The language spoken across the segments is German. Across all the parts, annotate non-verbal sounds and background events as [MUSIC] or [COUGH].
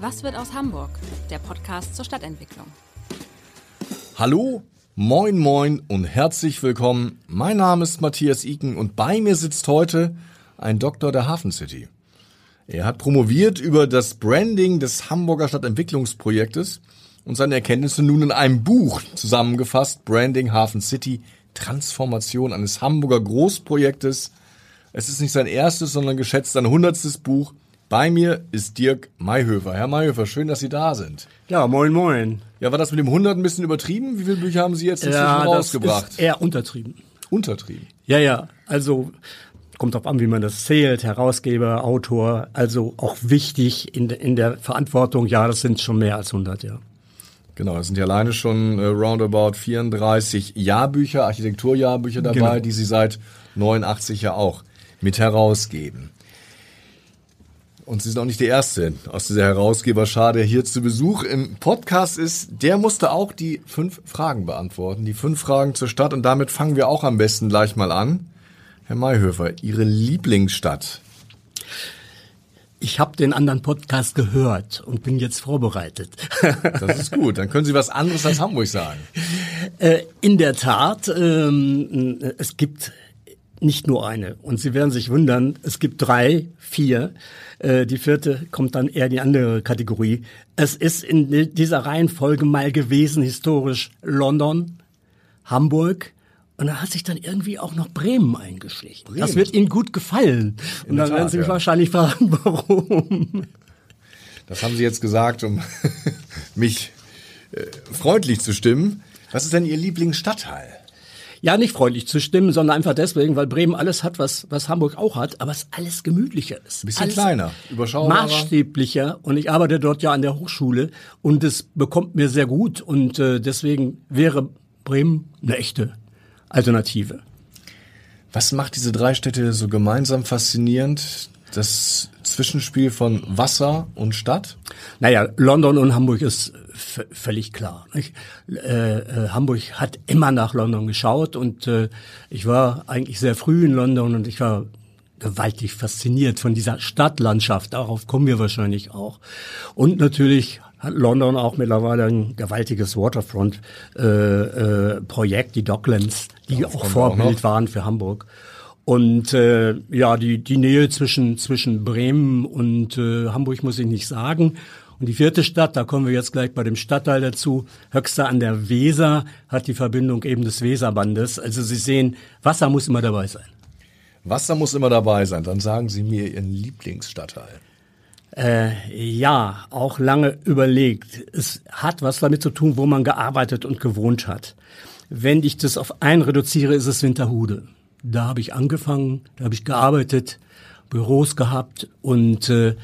Was wird aus Hamburg? Der Podcast zur Stadtentwicklung. Hallo, moin moin und herzlich willkommen. Mein Name ist Matthias Iken und bei mir sitzt heute ein Doktor der Hafen City. Er hat promoviert über das Branding des Hamburger Stadtentwicklungsprojektes und seine Erkenntnisse nun in einem Buch zusammengefasst, Branding Hafen City, Transformation eines Hamburger Großprojektes. Es ist nicht sein erstes, sondern geschätzt sein hundertstes Buch bei mir ist Dirk Mayhöfer. Herr Mayhöfer, schön, dass Sie da sind. Ja, moin, moin. Ja, war das mit dem 100 ein bisschen übertrieben? Wie viele Bücher haben Sie jetzt inzwischen ja, rausgebracht? Das ist eher untertrieben. Untertrieben? Ja, ja. Also kommt drauf an, wie man das zählt. Herausgeber, Autor, also auch wichtig in, in der Verantwortung. Ja, das sind schon mehr als 100, ja. Genau, das sind ja alleine schon äh, roundabout 34 Jahrbücher, Architekturjahrbücher dabei, genau. die Sie seit 89 ja auch mit herausgeben. Und Sie sind auch nicht der Erste aus dieser Herausgeberschar, der hier zu Besuch im Podcast ist. Der musste auch die fünf Fragen beantworten. Die fünf Fragen zur Stadt. Und damit fangen wir auch am besten gleich mal an. Herr Mayhöfer, Ihre Lieblingsstadt? Ich habe den anderen Podcast gehört und bin jetzt vorbereitet. [LAUGHS] Das ist gut. Dann können Sie was anderes als Hamburg sagen. Äh, in der Tat, ähm, es gibt nicht nur eine. Und Sie werden sich wundern, es gibt drei, vier. Äh, die vierte kommt dann eher in die andere Kategorie. Es ist in dieser Reihenfolge mal gewesen, historisch London, Hamburg, und da hat sich dann irgendwie auch noch Bremen eingeschlichen. Bremen. Das wird Ihnen gut gefallen. In und dann Tat, werden Sie mich ja. wahrscheinlich fragen, [LAUGHS] warum. Das haben Sie jetzt gesagt, um [LAUGHS] mich äh, freundlich zu stimmen. Was ist denn Ihr Lieblingsstadtteil? Ja nicht freundlich zu stimmen, sondern einfach deswegen, weil Bremen alles hat, was, was Hamburg auch hat, aber es alles gemütlicher ist. Ein bisschen alles kleiner, überschaubarer. Maßstäblicher und ich arbeite dort ja an der Hochschule und es bekommt mir sehr gut und äh, deswegen wäre Bremen eine echte Alternative. Was macht diese drei Städte so gemeinsam faszinierend? Das Zwischenspiel von Wasser und Stadt? Naja, London und Hamburg ist völlig klar. Äh, äh, Hamburg hat immer nach London geschaut und äh, ich war eigentlich sehr früh in London und ich war gewaltig fasziniert von dieser Stadtlandschaft. Darauf kommen wir wahrscheinlich auch. Und natürlich hat London auch mittlerweile ein gewaltiges Waterfront-Projekt, äh, äh, die Docklands, die auch Vorbild auch waren für Hamburg. Und äh, ja, die, die Nähe zwischen, zwischen Bremen und äh, Hamburg muss ich nicht sagen. Und die vierte Stadt, da kommen wir jetzt gleich bei dem Stadtteil dazu, Höxter an der Weser hat die Verbindung eben des Weserbandes. Also Sie sehen, Wasser muss immer dabei sein. Wasser muss immer dabei sein. Dann sagen Sie mir Ihren Lieblingsstadtteil. Äh, ja, auch lange überlegt. Es hat was damit zu tun, wo man gearbeitet und gewohnt hat. Wenn ich das auf einen reduziere, ist es Winterhude. Da habe ich angefangen, da habe ich gearbeitet, Büros gehabt und äh,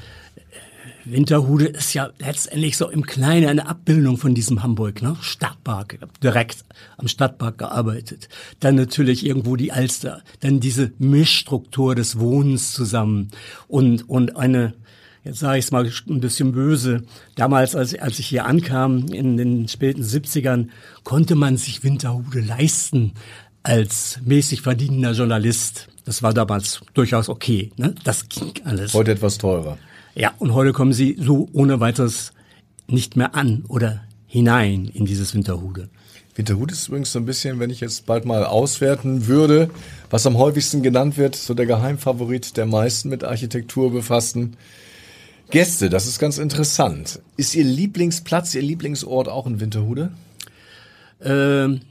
Winterhude ist ja letztendlich so im Kleinen eine Abbildung von diesem Hamburg, ne? Stadtpark, direkt am Stadtpark gearbeitet. Dann natürlich irgendwo die Alster, dann diese Mischstruktur des Wohnens zusammen und, und eine, jetzt sage ich es mal ein bisschen böse, damals, als, als ich hier ankam, in den späten 70ern, konnte man sich Winterhude leisten als mäßig verdienender Journalist. Das war damals durchaus okay. Ne? Das ging alles. Heute etwas teurer. Ja, und heute kommen sie so ohne weiteres nicht mehr an oder hinein in dieses Winterhude. Winterhude ist übrigens so ein bisschen, wenn ich jetzt bald mal auswerten würde, was am häufigsten genannt wird, so der Geheimfavorit der meisten mit Architektur befassten Gäste. Das ist ganz interessant. Ist Ihr Lieblingsplatz, Ihr Lieblingsort auch in Winterhude? Ähm,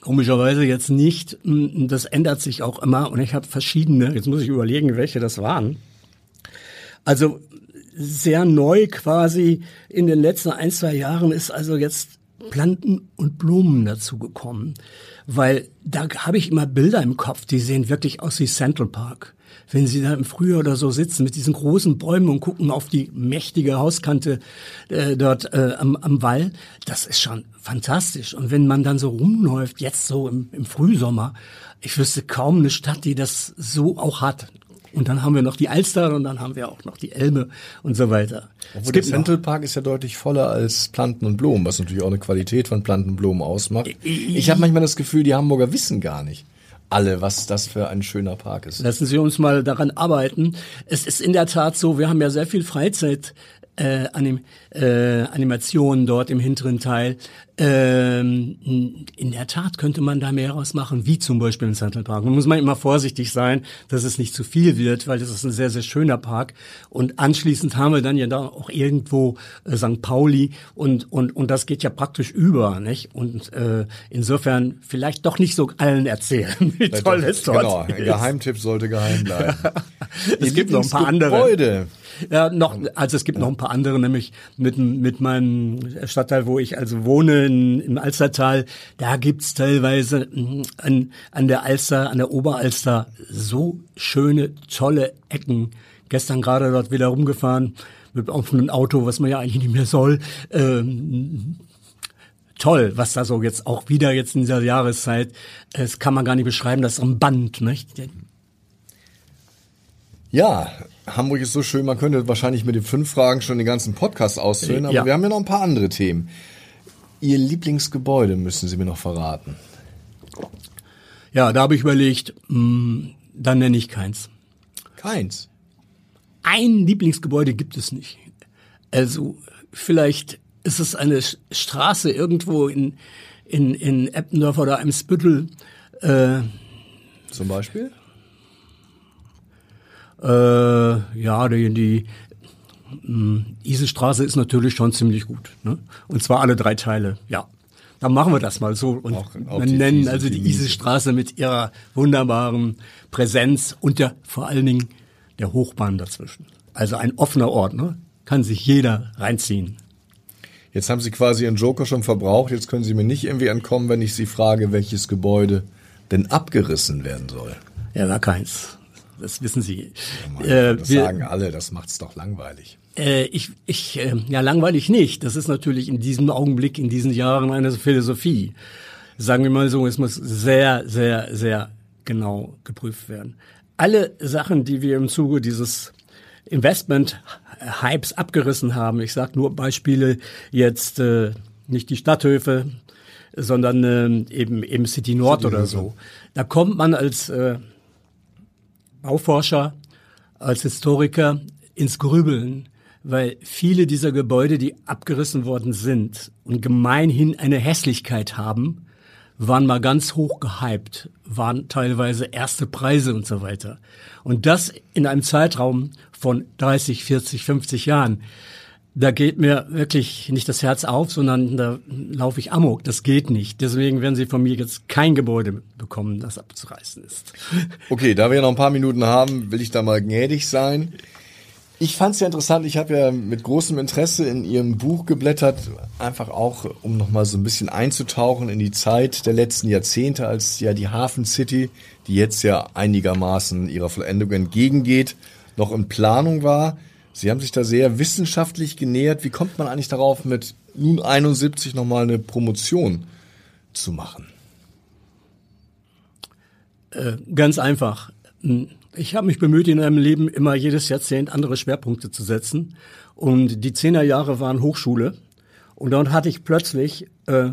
komischerweise jetzt nicht. Das ändert sich auch immer und ich habe verschiedene. Jetzt muss ich überlegen, welche das waren. Also sehr neu quasi in den letzten ein, zwei Jahren ist also jetzt Planten und Blumen dazu gekommen. Weil da habe ich immer Bilder im Kopf, die sehen wirklich aus wie Central Park. wenn Sie da im Frühjahr oder so sitzen mit diesen großen Bäumen und gucken auf die mächtige Hauskante äh, dort äh, am, am Wall, das ist schon fantastisch. Und wenn man dann so rumläuft, jetzt so im, im Frühsommer, ich wüsste kaum eine Stadt, die das so auch hat. Und dann haben wir noch die Alster und dann haben wir auch noch die Elbe und so weiter. Obwohl der Central Park ist ja deutlich voller als Planten und Blumen, was natürlich auch eine Qualität von Planten und Blumen ausmacht. Ich habe manchmal das Gefühl, die Hamburger wissen gar nicht alle, was das für ein schöner Park ist. Lassen Sie uns mal daran arbeiten. Es ist in der Tat so, wir haben ja sehr viel Freizeit äh, Anim äh, Animationen dort im hinteren Teil. Ähm, in der Tat könnte man da mehr rausmachen, wie zum Beispiel im Central Park. Man muss man immer vorsichtig sein, dass es nicht zu viel wird, weil das ist ein sehr, sehr schöner Park. Und anschließend haben wir dann ja da auch irgendwo äh, St. Pauli und, und, und das geht ja praktisch über, nicht? Und äh, insofern vielleicht doch nicht so allen erzählen, [LAUGHS] wie toll es dort genau, ist. Genau, Geheimtipp sollte geheim bleiben. [LAUGHS] es gibt noch ein paar andere. Gebäude. Ja, noch, also es gibt noch ein paar andere, nämlich mit, mit meinem Stadtteil, wo ich also wohne, in, im Alstertal, da gibt's teilweise mm, an, an der Alster, an der Oberalster so schöne, tolle Ecken. Gestern gerade dort wieder rumgefahren mit auf einem Auto, was man ja eigentlich nicht mehr soll. Ähm, toll, was da so jetzt auch wieder jetzt in dieser Jahreszeit, das kann man gar nicht beschreiben, das ist ein Band, nicht? Ja, Hamburg ist so schön, man könnte wahrscheinlich mit den fünf Fragen schon den ganzen Podcast ausfüllen, aber ja. wir haben ja noch ein paar andere Themen. Ihr Lieblingsgebäude müssen Sie mir noch verraten. Ja, da habe ich überlegt, mh, hm, dann nenne ich keins. Keins? Ein Lieblingsgebäude gibt es nicht. Also vielleicht ist es eine Straße irgendwo in, in, in Eppendorf oder Eimsbüttel. Äh, Zum Beispiel? Äh, ja, die, die Isestraße ist natürlich schon ziemlich gut. Ne? Und zwar alle drei Teile, ja. Dann machen wir das mal so und auch, auch nennen Fiese, also die Isestraße mit ihrer wunderbaren Präsenz und der vor allen Dingen der Hochbahn dazwischen. Also ein offener Ort, ne? Kann sich jeder reinziehen. Jetzt haben Sie quasi Ihren Joker schon verbraucht. Jetzt können Sie mir nicht irgendwie entkommen, wenn ich Sie frage, welches Gebäude denn abgerissen werden soll. Ja, gar keins das wissen Sie. Ja, äh, das wir, sagen alle, das macht's doch langweilig. Äh, ich, ich, äh, ja, langweilig nicht. Das ist natürlich in diesem Augenblick, in diesen Jahren eine Philosophie. Sagen wir mal so, es muss sehr, sehr, sehr genau geprüft werden. Alle Sachen, die wir im Zuge dieses Investment-Hypes abgerissen haben, ich sage nur Beispiele jetzt, äh, nicht die Stadthöfe, sondern äh, eben, eben City Nord City oder so. Da kommt man als äh, Bauforscher, als Historiker ins Grübeln, weil viele dieser Gebäude, die abgerissen worden sind und gemeinhin eine Hässlichkeit haben, waren mal ganz hoch gehypt, waren teilweise erste Preise und so weiter. Und das in einem Zeitraum von 30, 40, 50 Jahren da geht mir wirklich nicht das Herz auf, sondern da laufe ich amok. Das geht nicht. Deswegen werden Sie von mir jetzt kein Gebäude bekommen, das abzureißen ist. [LAUGHS] Okay, da wir noch ein paar Minuten haben, will ich da mal gnädig sein. Ich fand es ja interessant. Ich habe ja mit großem Interesse in Ihrem Buch geblättert, einfach auch, um nochmal so ein bisschen einzutauchen in die Zeit der letzten Jahrzehnte, als ja die Hafen City, die jetzt ja einigermaßen ihrer Vollendung entgegengeht, noch in Planung war. Sie haben sich da sehr wissenschaftlich genähert. Wie kommt man eigentlich darauf, mit nun 71 nochmal eine Promotion zu machen? Äh, ganz einfach. Hm, ich habe mich bemüht, in meinem Leben immer jedes Jahrzehnt andere Schwerpunkte zu setzen. Und die Zehnerjahre waren Hochschule. Und dort hatte ich plötzlich äh,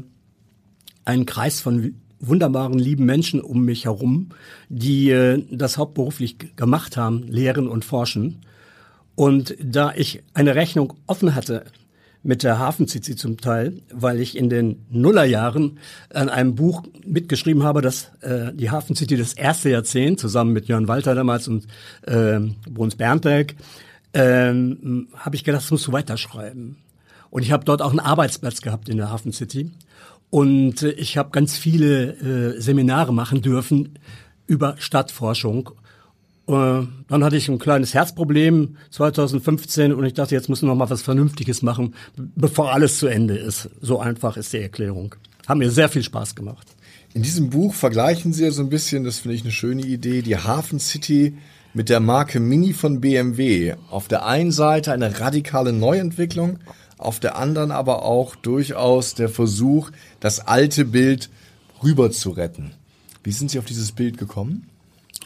einen Kreis von wunderbaren, lieben Menschen um mich herum, die äh, das hauptberuflich gemacht haben, lehren und forschen. Und da ich eine Rechnung offen hatte mit der Hafencity zum Teil, weil ich in den Nullerjahren an einem Buch mitgeschrieben habe, dass äh, die Hafencity das erste Jahrzehnt zusammen mit Jörn Walter damals und äh, Bruns Bernberg, ähm, habe ich gedacht, das musst du weiterschreiben. Und ich habe dort auch einen Arbeitsplatz gehabt in der Hafencity. Und äh, ich habe ganz viele äh, Seminare machen dürfen über Stadtforschung äh, dann hatte ich ein kleines Herzproblem 2015 und ich dachte, jetzt müssen wir mal was Vernünftiges machen, bevor alles zu Ende ist. So einfach ist die Erklärung. Haben mir sehr viel Spaß gemacht. In diesem Buch vergleichen Sie ja so ein bisschen, das finde ich eine schöne Idee, die Hafen City mit der Marke Mini von BMW auf der einen Seite eine radikale Neuentwicklung, auf der anderen aber auch durchaus der Versuch, das alte Bild rüber zu retten. Wie sind Sie auf dieses Bild gekommen?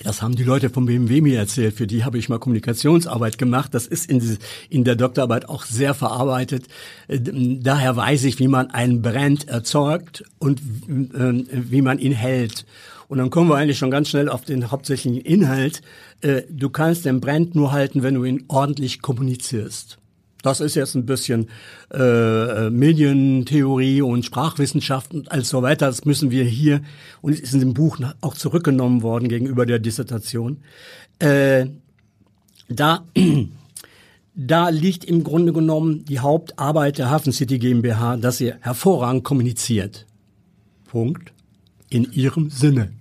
Das haben die Leute vom BMW mir erzählt. Für die habe ich mal Kommunikationsarbeit gemacht. Das ist in, in der Doktorarbeit auch sehr verarbeitet. Äh, daher weiß ich, wie man einen Brand erzeugt und äh, wie man ihn hält. Und dann kommen wir eigentlich schon ganz schnell auf den hauptsächlichen Inhalt. Äh, du kannst den Brand nur halten, wenn du ihn ordentlich kommunizierst. Das ist jetzt ein bisschen äh, Medientheorie und Sprachwissenschaft und alles so weiter. Das müssen wir hier, und es ist in dem Buch auch zurückgenommen worden gegenüber der Dissertation. Äh, da, [CLEARS THROAT] da liegt im Grunde genommen die Hauptarbeit der Hafen City GmbH, dass sie hervorragend kommuniziert. Punkt. In ihrem Sinne.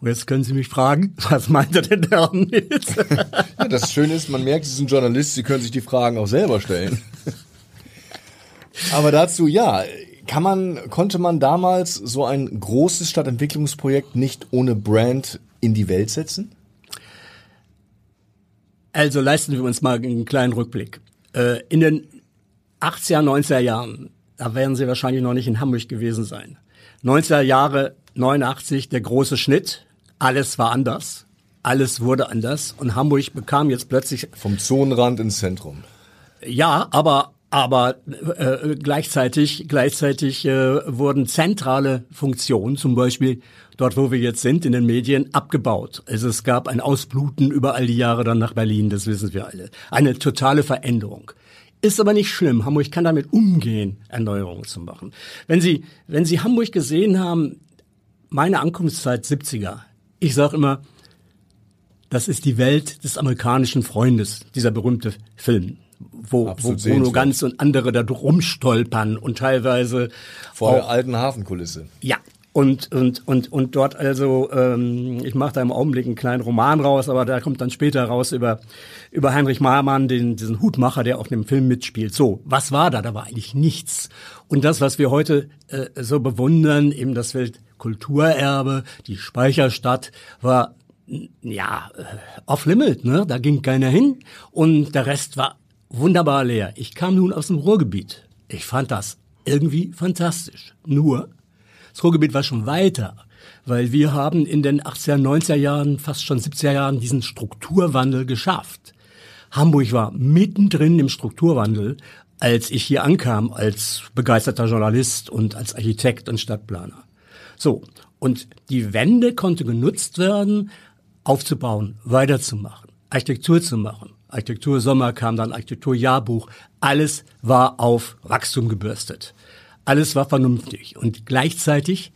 Und jetzt können Sie mich fragen, [LAUGHS] was meint er denn damit? [LAUGHS] ja, das Schöne ist, man merkt, Sie sind Journalist, Sie können sich die Fragen auch selber stellen. Aber dazu, ja, kann man, konnte man damals so ein großes Stadtentwicklungsprojekt nicht ohne Brand in die Welt setzen? Also leisten wir uns mal einen kleinen Rückblick. Äh, in den 80er, 90er Jahren, da werden Sie wahrscheinlich noch nicht in Hamburg gewesen sein. 90er Jahre, 89, der große Schnitt, alles war anders. Alles wurde anders und Hamburg bekam jetzt plötzlich vom Zonenrand ins Zentrum. Ja, aber aber äh, gleichzeitig gleichzeitig äh, wurden zentrale Funktionen, zum Beispiel dort, wo wir jetzt sind, in den Medien, abgebaut. Also es gab ein Ausbluten über all die Jahre dann nach Berlin, das wissen wir alle. Eine totale Veränderung. Ist aber nicht schlimm. Hamburg kann damit umgehen, Erneuerungen zu machen. Wenn Sie, wenn Sie Hamburg gesehen haben, meine Ankunftszeit 70er, ich sage immer, das ist die Welt des amerikanischen Freundes, dieser berühmte Film, wo, wo Bruno Ganz und andere da rumstolpern und teilweise vor der alten Hafenkulisse. Ja. Und, und, und, und dort also, ähm, ich mache da im Augenblick einen kleinen Roman raus, aber da kommt dann später raus über, über Heinrich Mahrmann, den, diesen Hutmacher, der auch in dem Film mitspielt. So, was war da? Da war eigentlich nichts. Und das, was wir heute äh, so bewundern, eben das Welt Kulturerbe, die Speicherstadt war ja äh, off limit, ne? Da ging keiner hin und der Rest war wunderbar leer. Ich kam nun aus dem Ruhrgebiet. Ich fand das irgendwie fantastisch. Nur das Ruhrgebiet war schon weiter, weil wir haben in den 80er, 90er Jahren, fast schon 70er Jahren diesen Strukturwandel geschafft. Hamburg war mittendrin im Strukturwandel, als ich hier ankam als begeisterter Journalist und als Architekt und Stadtplaner. So, und die Wende konnte genutzt werden, aufzubauen, weiterzumachen, Architektur zu machen. Architektur Sommer kam dann Architekturjahrbuch. Alles war auf Wachstum gebürstet. Alles war vernünftig. Und gleichzeitig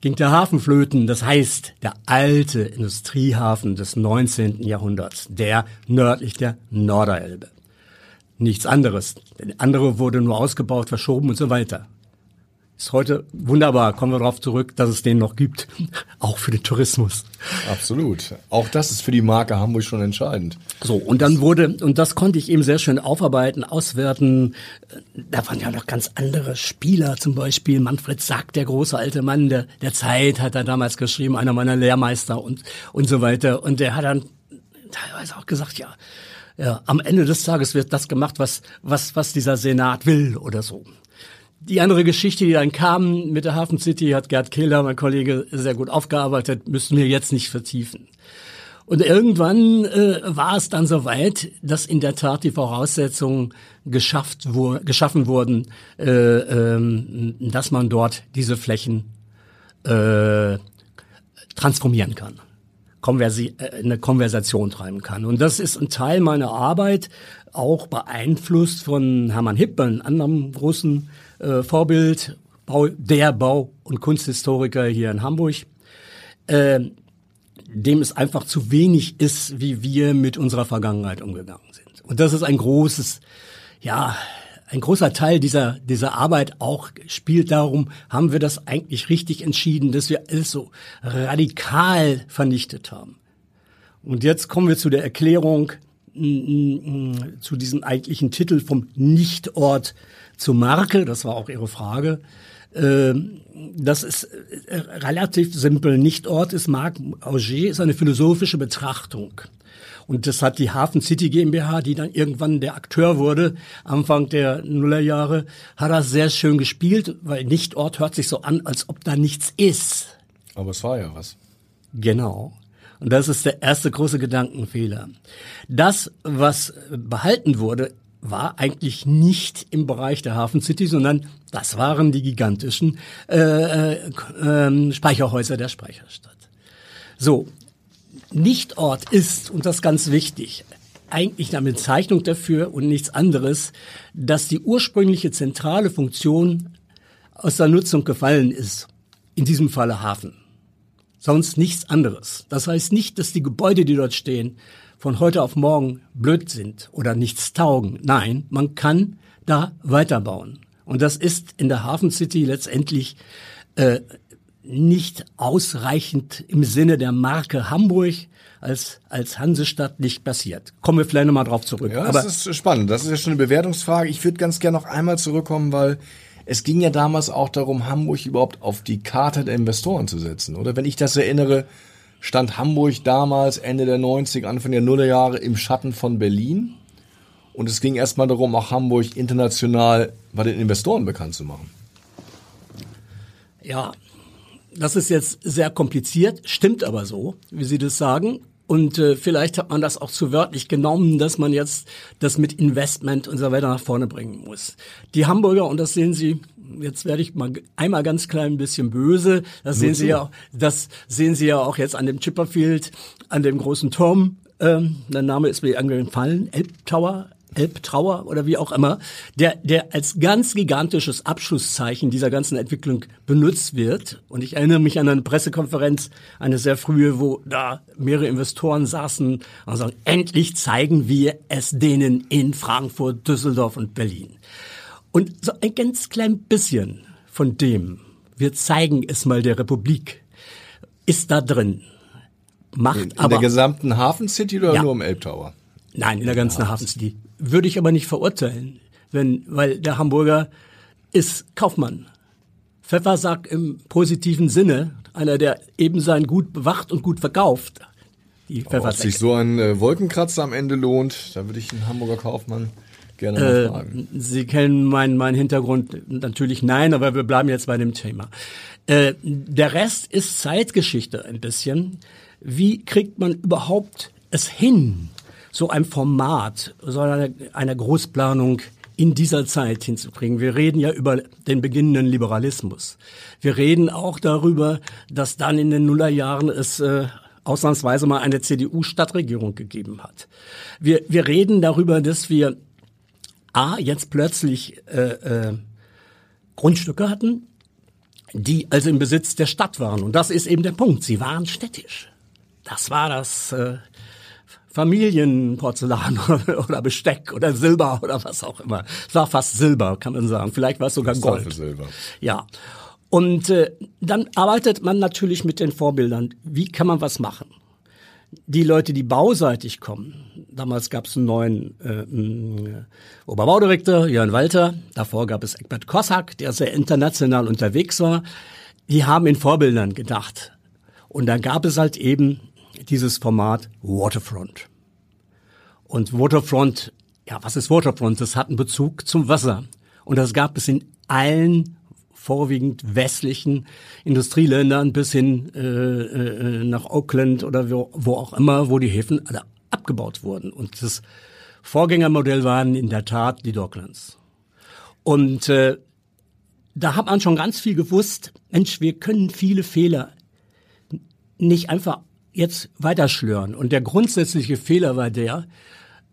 ging der Hafen flöten. Das heißt, der alte Industriehafen des 19. Jahrhunderts, der nördlich der Norderelbe. Nichts anderes. Der andere wurde nur ausgebaut, verschoben und so weiter ist heute wunderbar. Kommen wir darauf zurück, dass es den noch gibt, [LAUGHS] auch für den Tourismus. Absolut. Auch das ist für die Marke Hamburg schon entscheidend. So und dann wurde und das konnte ich eben sehr schön aufarbeiten, auswerten. Da waren ja noch ganz andere Spieler, zum Beispiel Manfred Sack, der große alte Mann der, der Zeit, hat er damals geschrieben, einer meiner Lehrmeister und und so weiter. Und der hat dann teilweise auch gesagt, ja. Ja, am Ende des Tages wird das gemacht, was, was, was dieser Senat will oder so. Die andere Geschichte, die dann kam mit der Hafen City, hat Gerd Kehler, mein Kollege, sehr gut aufgearbeitet, müssen wir jetzt nicht vertiefen. Und irgendwann äh, war es dann soweit, dass in der Tat die Voraussetzungen geschafft wo, geschaffen wurden, äh, ähm, dass man dort diese Flächen äh, transformieren kann, Konversi äh, eine Konversation treiben kann. Und das ist ein Teil meiner Arbeit, auch beeinflusst von Hermann Hipp, einem anderen großen äh, Vorbild, Bau, der Bau- und Kunsthistoriker hier in Hamburg, äh, dem es einfach zu wenig ist, wie wir mit unserer Vergangenheit umgegangen sind. Und das ist ein großes, ja, ein großer Teil dieser, dieser Arbeit auch spielt darum, haben wir das eigentlich richtig entschieden, dass wir alles so radikal vernichtet haben. Und jetzt kommen wir zu der Erklärung, zu diesem eigentlichen Titel vom Nichtort zur Marke, das war auch Ihre Frage. Ähm, das ist äh, relativ simpel. Nichtort ist Marc Auger, ist eine philosophische Betrachtung. Und das hat die Hafen City GmbH, die dann irgendwann der Akteur wurde, Anfang der Nullerjahre, hat das sehr schön gespielt, weil Nichtort hört sich so an, als ob da nichts ist. Aber es war ja was. Genau. Und das ist der erste große Gedankenfehler. Das, was behalten wurde, war eigentlich nicht im Bereich der Hafen City, sondern das waren die gigantischen äh, äh, äh, Speicherhäuser der Speicherstadt. So, Nichtort ist, und das ist ganz wichtig, eigentlich eine Bezeichnung dafür und nichts anderes, dass die ursprüngliche zentrale Funktion aus der Nutzung gefallen ist. In diesem Falle Hafen. Sonst nichts anderes. Das heißt nicht, dass die Gebäude, die dort stehen, von heute auf morgen blöd sind oder nichts taugen. Nein, man kann da weiterbauen. Und das ist in der Hafen City letztendlich äh, nicht ausreichend im Sinne der Marke Hamburg als, als Hansestadt nicht passiert. Kommen wir vielleicht nochmal drauf zurück. Ja, das ist spannend. Das ist ja schon eine Bewertungsfrage. Ich würde ganz gerne noch einmal zurückkommen, weil es ging ja damals auch darum, Hamburg überhaupt auf die Karte der Investoren zu setzen. Oder wenn ich das erinnere, stand Hamburg damals Ende der 90, Anfang der Nullerjahre im Schatten von Berlin. Und es ging erstmal darum, auch Hamburg international bei den Investoren bekannt zu machen. Ja, das ist jetzt sehr kompliziert, stimmt aber so, wie Sie das sagen. Und äh, vielleicht hat man das auch zu wörtlich genommen, dass man jetzt das mit Investment und so weiter nach vorne bringen muss. Die Hamburger, und das sehen Sie, jetzt werde ich mal einmal ganz klein ein bisschen böse, das sehen Sie ja, das sehen Sie ja auch jetzt an dem Chipperfield, an dem großen Turm, ähm, der Name ist mir angefallen, Elb Tower, Elbtrauer oder wie auch immer, der, der als ganz gigantisches Abschlusszeichen dieser ganzen Entwicklung benutzt wird. Und ich erinnere mich an eine Pressekonferenz, eine sehr frühe, wo da mehrere Investoren saßen und sagen, endlich zeigen wir es denen in Frankfurt, Düsseldorf und Berlin. Und so ein ganz klein bisschen von dem, wir zeigen es mal der Republik, ist da drin. Macht in, in aber. der gesamten Hafen City oder ja. nur im Elbtower? Nein, in der ganzen Hafen City. Würde ich aber nicht verurteilen, wenn, weil der Hamburger ist Kaufmann. Pfeffersack im positiven Sinne, einer, der eben sein Gut bewacht und gut verkauft. Die oh, ob sich so ein äh, Wolkenkratzer am Ende lohnt, da würde ich einen Hamburger Kaufmann gerne mal äh, fragen. Sie kennen meinen mein Hintergrund natürlich nein, aber wir bleiben jetzt bei dem Thema. Äh, der Rest ist Zeitgeschichte ein bisschen. Wie kriegt man überhaupt es hin, so ein Format, so eine, eine Großplanung in dieser Zeit hinzubringen. Wir reden ja über den beginnenden Liberalismus. Wir reden auch darüber, dass dann in den Nullerjahren es äh, ausnahmsweise mal eine CDU-Stadtregierung gegeben hat. Wir, wir reden darüber, dass wir A, jetzt plötzlich äh, äh, Grundstücke hatten, die also im Besitz der Stadt waren. Und das ist eben der Punkt. Sie waren städtisch. Das war das, äh, Familienporzellan [LAUGHS] oder Besteck oder Silber oder was auch immer. Es war fast Silber, kann man sagen. Vielleicht war es sogar Gold. Silber. Ja. Und äh, dann arbeitet man natürlich mit den Vorbildern. Wie kann man was machen? Die Leute, die bauseitig kommen, damals gab es einen neuen äh, äh, Oberbaudirektor, Jörn Walter, davor gab es Egbert Kossack, der sehr international unterwegs war, die haben in Vorbildern gedacht. Und dann gab es halt eben dieses Format Waterfront. Und Waterfront, ja, was ist Waterfront? Das hat einen Bezug zum Wasser. Und das gab es in allen vorwiegend westlichen Industrieländern bis hin äh, äh, nach Oakland oder wo, wo auch immer, wo die Häfen alle abgebaut wurden. Und das Vorgängermodell waren in der Tat die Docklands. Und äh, da hat man schon ganz viel gewusst, Mensch, wir können viele Fehler nicht einfach jetzt weiterschlören. Und der grundsätzliche Fehler war der,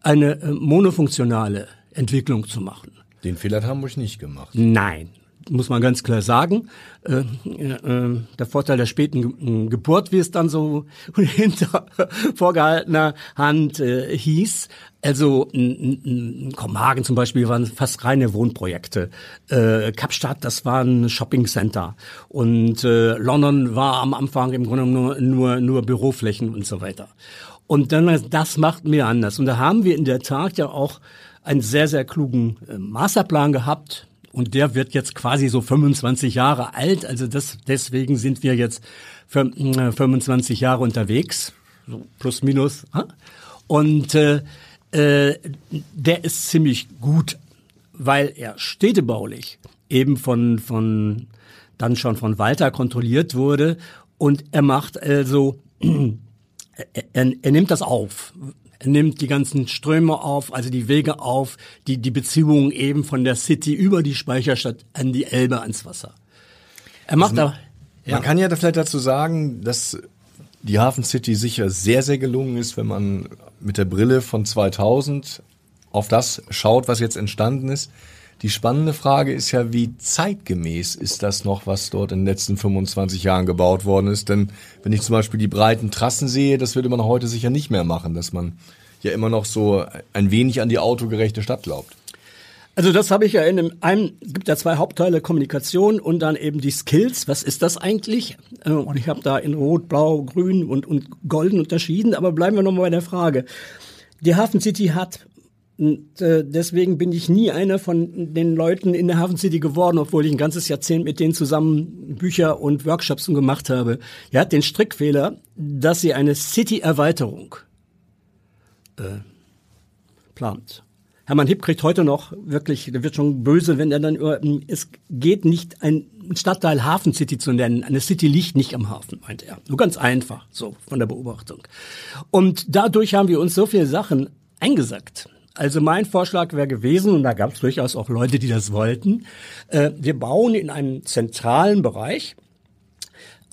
eine äh, monofunktionale Entwicklung zu machen. Den Fehler hat Hamburg nicht gemacht. Nein, muss man ganz klar sagen. Äh, äh, der Vorteil der späten Geburt, wie es dann so [LAUGHS] hinter vorgehaltener Hand äh, hieß. Also Kopenhagen zum Beispiel waren fast reine Wohnprojekte. Äh, Kapstadt, das war ein Shoppingcenter. Und äh, London war am Anfang im Grunde nur, nur, nur Büroflächen und so weiter. Und dann, das macht mir anders. Und da haben wir in der Tat ja auch einen sehr, sehr klugen äh, Masterplan gehabt. Und der wird jetzt quasi so 25 Jahre alt. Also das, deswegen sind wir jetzt 25 äh, Jahre unterwegs. So plus minus. Und äh, äh, der ist ziemlich gut, weil er städtebaulich eben von, von dann schon von Walter kontrolliert wurde. Und er macht also, [CLEARS THROAT] er, er nimmt das auf. Er nimmt die ganzen Ströme auf, also die Wege auf, die, die Beziehungen eben von der City über die Speicherstadt an die Elbe ans Wasser. Er macht also, da. Ja. Man kann ja vielleicht dazu sagen, dass die Hafen City sicher sehr, sehr gelungen ist, wenn man mit der Brille von 2000 auf das schaut, was jetzt entstanden ist. Die spannende Frage ist ja, wie zeitgemäß ist das noch, was dort in den letzten 25 Jahren gebaut worden ist? Denn wenn ich zum Beispiel die breiten Trassen sehe, das würde man heute sicher nicht mehr machen, dass man ja immer noch so ein wenig an die autogerechte Stadt glaubt. Also das habe ich ja in einem, gibt ja zwei Hauptteile, Kommunikation und dann eben die Skills. Was ist das eigentlich? Äh, und ich habe da in Rot, Blau, Grün und, und Golden unterschieden, aber bleiben wir nochmal bei der Frage. Die Hafen City hat und äh, deswegen bin ich nie einer von den Leuten in der Hafen City geworden, obwohl ich ein ganzes Jahrzehnt mit denen zusammen Bücher und Workshops gemacht habe. Er hat den Strickfehler, dass sie eine City-Erweiterung äh, plant. Hermann Hipp kriegt heute noch wirklich, der wird schon böse, wenn er dann über, es geht nicht ein Stadtteil Hafen City zu nennen. Eine City liegt nicht am Hafen, meint er. Nur ganz einfach, so von der Beobachtung. Und dadurch haben wir uns so viele Sachen eingesackt also mein Vorschlag wäre gewesen, und da gab es durchaus auch Leute, die das wollten, äh, wir bauen in einem zentralen Bereich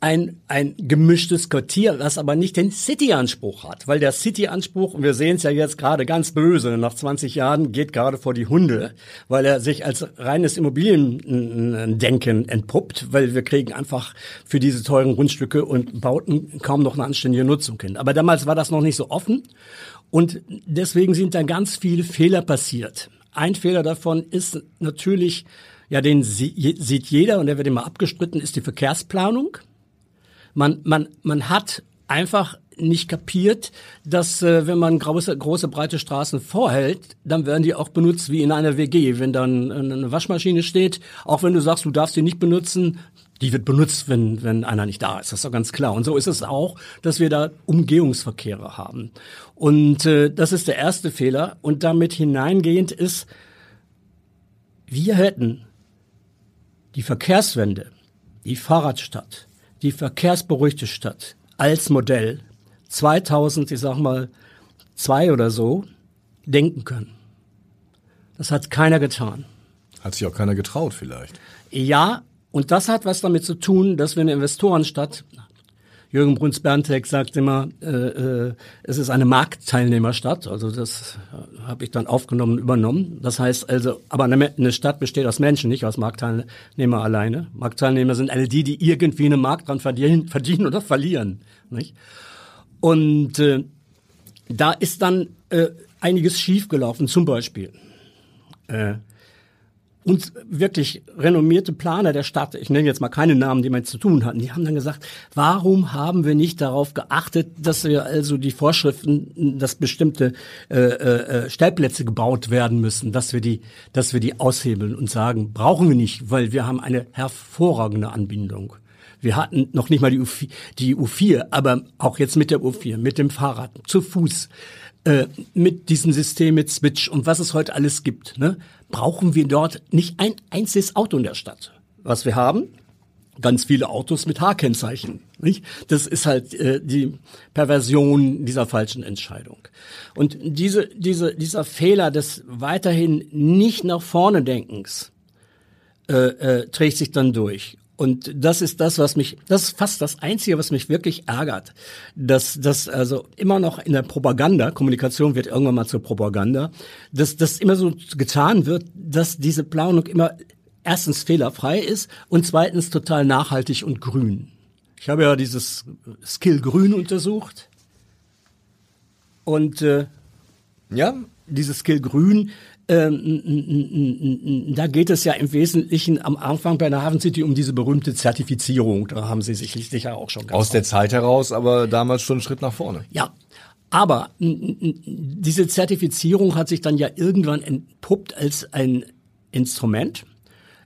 ein, ein gemischtes Quartier, das aber nicht den City-Anspruch hat, weil der City-Anspruch, und wir sehen es ja jetzt gerade ganz böse, nach 20 Jahren geht gerade vor die Hunde, weil er sich als reines Immobiliendenken entpuppt, weil wir kriegen einfach für diese teuren Grundstücke und Bauten kaum noch eine anständige Nutzung hin. Aber damals war das noch nicht so offen und deswegen sind da ganz viele Fehler passiert. Ein Fehler davon ist natürlich, ja, den sieht jeder und der wird immer abgestritten, ist die Verkehrsplanung. Man, man, man hat einfach nicht kapiert, dass äh, wenn man große, große breite Straßen vorhält, dann werden die auch benutzt wie in einer WG. Wenn dann eine Waschmaschine steht, auch wenn du sagst, du darfst sie nicht benutzen, die wird benutzt, wenn, wenn einer nicht da ist. Das ist doch ganz klar. Und so ist es auch, dass wir da Umgehungsverkehre haben. Und äh, das ist der erste Fehler. Und damit hineingehend ist, wir hätten die Verkehrswende, die Fahrradstadt, die verkehrsberuhigte Stadt als Modell 2000, ich sag mal, zwei oder so denken können. Das hat keiner getan. Hat sich auch keiner getraut vielleicht. Ja, und das hat was damit zu tun, dass wir eine Investorenstadt, Jürgen Bruns-Berntek sagt immer, äh, äh, es ist eine Marktteilnehmerstadt. Also das äh, habe ich dann aufgenommen, übernommen. Das heißt also, aber eine, eine Stadt besteht aus Menschen, nicht aus Marktteilnehmer alleine. Marktteilnehmer sind alle die, die irgendwie einen Markt dran verdienen, [LAUGHS] verdienen oder verlieren. Nicht? Und äh, da ist dann äh, einiges schiefgelaufen. Zum Beispiel äh, und wirklich renommierte Planer der Stadt, ich nenne jetzt mal keine Namen, die man zu tun hatten, die haben dann gesagt, warum haben wir nicht darauf geachtet, dass wir also die Vorschriften, dass bestimmte äh, äh, Stellplätze gebaut werden müssen, dass wir die, dass wir die aushebeln und sagen, brauchen wir nicht, weil wir haben eine hervorragende Anbindung. Wir hatten noch nicht mal die, U4, die U4, aber auch jetzt mit der U4, mit dem Fahrrad, zu Fuß, äh, mit diesem System mit Switch und was es heute alles gibt. Ne? Brauchen wir dort nicht ein einziges Auto in der Stadt. Was wir haben, ganz viele Autos mit H-Kennzeichen. Nicht? Das ist halt äh, die Perversion dieser falschen Entscheidung. Und diese, diese, dieser Fehler des weiterhin nicht nach vorne Denkens äh, äh, trägt sich dann durch. Und das ist das, was mich, das ist fast das Einzige, was mich wirklich ärgert, dass das also immer noch in der Propaganda, Kommunikation wird irgendwann mal zur Propaganda, dass das immer so getan wird, dass diese Planung immer erstens fehlerfrei ist und zweitens total nachhaltig und grün. Ich habe ja dieses Skill Grün untersucht und äh, ja, dieses Skill Grün ähm, da geht es ja im Wesentlichen am Anfang bei der Hafen City um diese berühmte Zertifizierung. Da haben Sie sich sicher auch schon Aus der Zeit heraus, aber damals schon einen Schritt nach vorne. Ja. Aber diese Zertifizierung hat sich dann ja irgendwann entpuppt als ein Instrument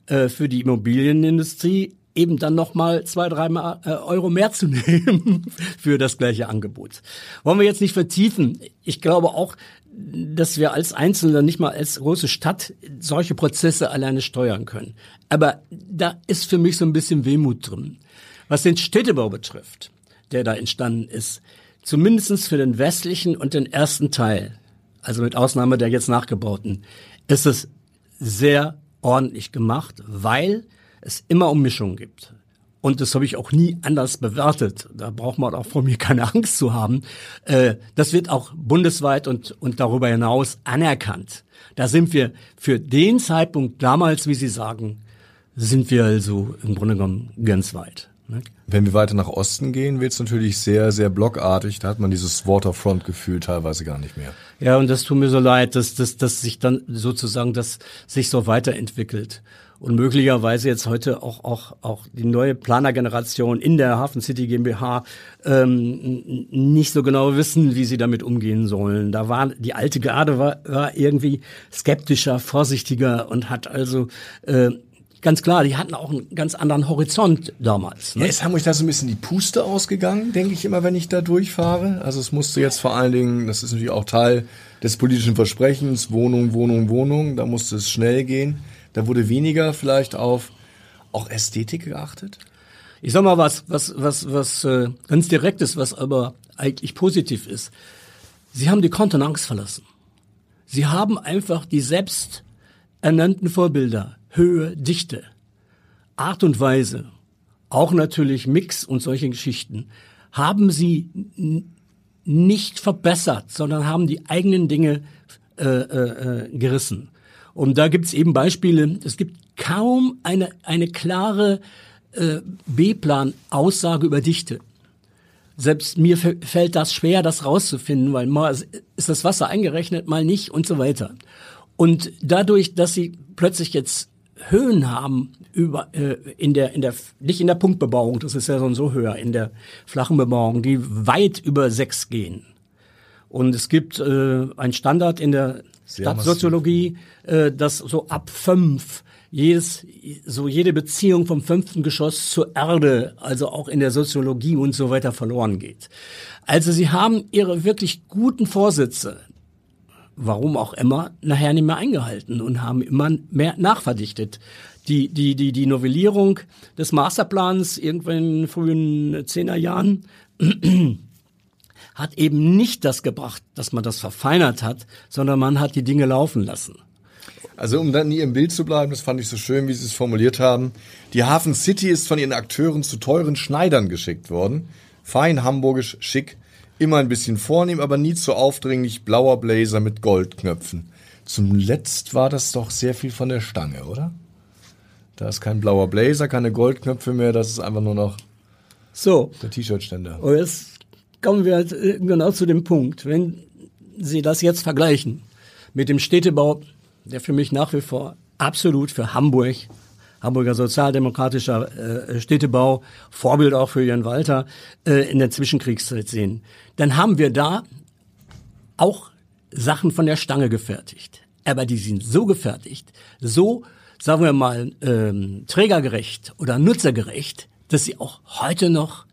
äh, für die Immobilienindustrie, eben dann nochmal zwei, drei Mal, äh, Euro mehr zu [LAUGHS] nehmen für das gleiche Angebot. Wollen wir jetzt nicht vertiefen. Ich glaube auch, dass wir als Einzelne, nicht mal als große Stadt, solche Prozesse alleine steuern können. Aber da ist für mich so ein bisschen Wehmut drin. Was den Städtebau betrifft, der da entstanden ist, zumindestens für den westlichen und den ersten Teil, also mit Ausnahme der jetzt nachgebauten, ist es sehr ordentlich gemacht, weil es immer um Mischungen gibt. Und das habe ich auch nie anders bewertet. Da braucht man auch von mir keine Angst zu haben. Äh, das wird auch bundesweit und, und darüber hinaus anerkannt. Da sind wir für den Zeitpunkt damals, wie Sie sagen, sind wir also im Grunde genommen ganz weit. Ne? Wenn wir weiter nach Osten gehen, wird es natürlich sehr, sehr blockartig. Da hat man dieses Waterfront-Gefühl teilweise gar nicht mehr. Ja, und das tut mir so leid, dass, dass, dass sich dann sozusagen das sich so weiterentwickelt und möglicherweise jetzt heute auch auch auch die neue Planergeneration in der Hafen City GmbH ähm, nicht so genau wissen, wie sie damit umgehen sollen. Da war die alte Garde war, war irgendwie skeptischer, vorsichtiger und hat also äh, ganz klar, die hatten auch einen ganz anderen Horizont damals. Ne? Ja, ist Hamburg da so ein bisschen die Puste ausgegangen, denke ich immer, wenn ich da durchfahre. Also es musste jetzt vor allen Dingen, das ist natürlich auch Teil des politischen Versprechens, Wohnung, Wohnung, Wohnung, da musste es schnell gehen. Da wurde weniger vielleicht auf auch Ästhetik geachtet? Ich sag mal was, was, was, was äh, ganz direktes, was aber eigentlich positiv ist. Sie haben die Kontenance verlassen. Sie haben einfach die selbst ernannten Vorbilder, Höhe, Dichte, Art und Weise, auch natürlich Mix und solche Geschichten, haben sie nicht verbessert, sondern haben die eigenen Dinge äh, äh, äh gerissen. Und da gibt es eben Beispiele. Es gibt kaum eine, eine klare äh, B-Plan-Aussage über Dichte. Selbst mir fällt das schwer, das rauszufinden, weil mal ist das Wasser eingerechnet, mal nicht und so weiter. Und dadurch, dass sie plötzlich jetzt Höhen haben über äh, in der in der nicht in der Punktbebauung, das ist ja so und so höher in der flachen Bebauung, die weit über sechs gehen. Und es gibt äh, ein Standard in der Stadtsoziologie, äh, dass so ab fünf jedes, so jede Beziehung vom fünften Geschoss zur Erde, also auch in der Soziologie und so weiter verloren geht. Also sie haben ihre wirklich guten Vorsätze, warum auch immer, nachher nicht mehr eingehalten und haben immer mehr nachverdichtet. Die, die, die, die Novellierung des Masterplans irgendwann in den frühen Zehnerjahren hat eben nicht das gebracht, dass man das verfeinert hat, sondern man hat die Dinge laufen lassen. Also um dann nie im Bild zu bleiben, das fand ich so schön, wie Sie es formuliert haben. Die Hafen City ist von ihren Akteuren zu teuren Schneidern geschickt worden. Fein hamburgisch, schick, immer ein bisschen vornehm, aber nie zu aufdringlich, blauer Blazer mit Goldknöpfen. Zum Letzt war das doch sehr viel von der Stange, oder? Da ist kein blauer Blazer, keine Goldknöpfe mehr, das ist einfach nur noch so. der T-Shirt-Ständer. Und jetzt kommen wir genau zu dem Punkt. Wenn Sie das jetzt vergleichen mit dem Städtebau, der für mich nach wie vor absolut für Hamburg, Hamburger sozialdemokratischer äh, Städtebau, Vorbild auch für Jörn Walter, äh, in der Zwischenkriegszeit sehen, dann haben wir da auch Sachen von der Stange gefertigt. Aber die sind so gefertigt, so, sagen wir mal, ähm, trägergerecht oder nutzergerecht, dass sie auch heute noch